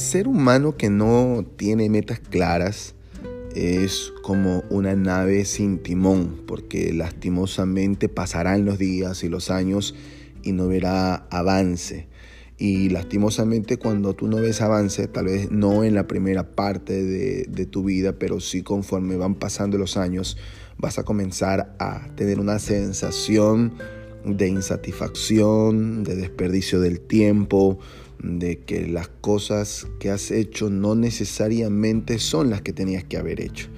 ser humano que no tiene metas claras es como una nave sin timón, porque lastimosamente pasarán los días y los años y no verá avance. Y lastimosamente cuando tú no ves avance, tal vez no en la primera parte de, tu vida, pero sí conforme van pasando los años, vas a comenzar a tener una sensación de insatisfacción, de desperdicio del tiempo, de que las cosas que has hecho no necesariamente son las que tenías que haber hecho.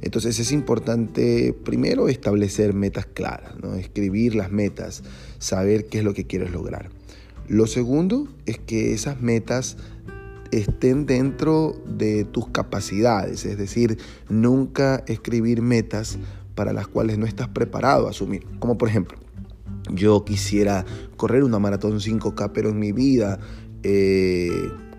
Entonces es importante primero establecer metas claras, ¿no? escribir las metas, saber qué es lo que quieres lograr. Lo segundo es que esas metas estén dentro de tus capacidades, es decir, nunca escribir metas para las cuales no estás preparado a asumir. Como por ejemplo, yo quisiera correr una maratón 5K, pero en mi vida he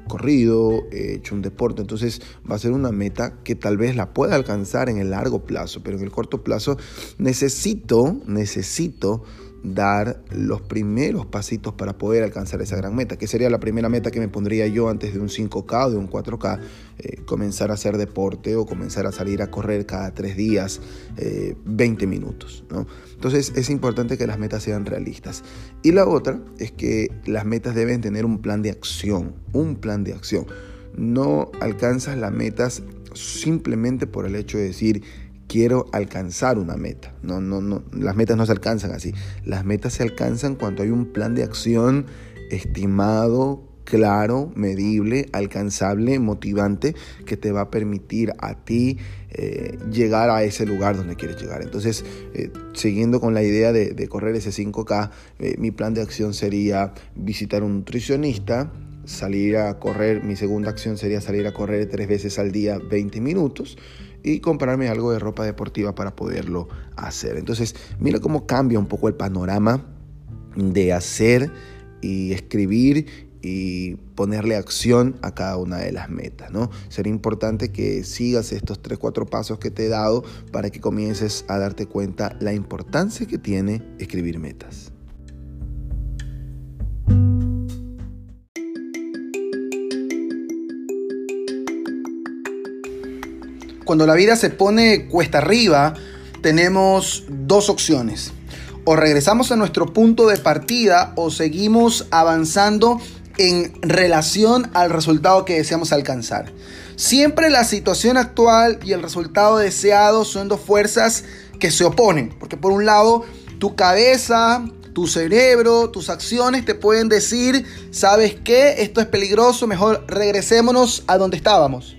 corrido, he hecho un deporte, entonces va a ser una meta que tal vez la pueda alcanzar en el largo plazo, pero en el corto plazo necesito, necesito dar los primeros pasitos para poder alcanzar esa gran meta, que sería la primera meta que me pondría yo antes de un 5K o de un 4K, eh, comenzar a hacer deporte o comenzar a salir a correr cada tres días 20 eh, minutos. ¿no? Entonces es importante que las metas sean realistas. Y la otra es que las metas deben tener un plan de acción, un plan de acción. No alcanzas las metas simplemente por el hecho de decir, quiero alcanzar una meta. No, no, no, las metas no se alcanzan así. Las metas se alcanzan cuando hay un plan de acción estimado, claro, medible, alcanzable, motivante, que te va a permitir a ti eh, llegar a ese lugar donde quieres llegar. Entonces, eh, siguiendo con la idea de, correr ese 5K, eh, mi plan de acción sería visitar un nutricionista, salir a correr, mi segunda acción sería salir a correr tres veces al día 20 minutos y comprarme algo de ropa deportiva para poderlo hacer. Entonces, mira cómo cambia un poco el panorama de hacer y escribir y ponerle acción a cada una de las metas, ¿no? Sería importante que sigas estos 3, 4 pasos que te he dado para que comiences a darte cuenta la importancia que tiene escribir metas. Cuando la vida se pone cuesta arriba, tenemos dos opciones. O regresamos a nuestro punto de partida o seguimos avanzando en relación al resultado que deseamos alcanzar. Siempre la situación actual y el resultado deseado son dos fuerzas que se oponen, porque por un lado tu cabeza, tu cerebro, tus acciones te pueden decir, ¿sabes qué? Esto es peligroso, mejor regresémonos a donde estábamos.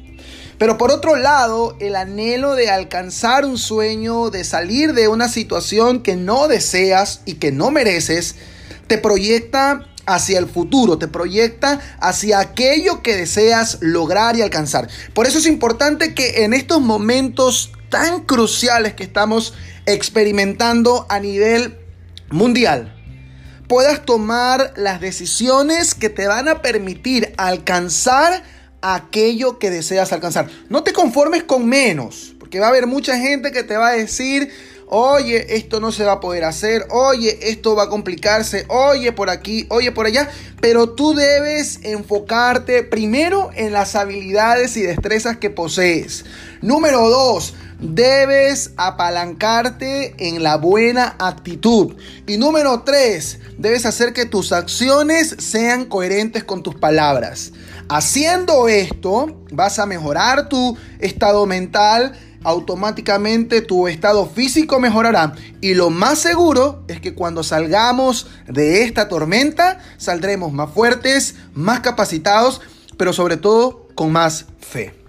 Pero por otro lado, el anhelo de alcanzar un sueño, de salir de una situación que no deseas y que no mereces, te proyecta hacia el futuro, te proyecta hacia aquello que deseas lograr y alcanzar. Por eso es importante que en estos momentos tan cruciales que estamos experimentando a nivel mundial, puedas tomar las decisiones que te van a permitir alcanzar aquello que deseas alcanzar. No te conformes con menos, porque va a haber mucha gente que te va a decir, oye, esto no se va a poder hacer, oye, esto va a complicarse, oye, por aquí, oye, por allá, pero tú debes enfocarte primero en las habilidades y destrezas que posees. Número dos, debes apalancarte en la buena actitud. Y número tres, debes hacer que tus acciones sean coherentes con tus palabras. Haciendo esto, vas a mejorar tu estado mental, automáticamente tu estado físico mejorará. Y lo más seguro es que cuando salgamos de esta tormenta, saldremos más fuertes, más capacitados, pero sobre todo con más fe.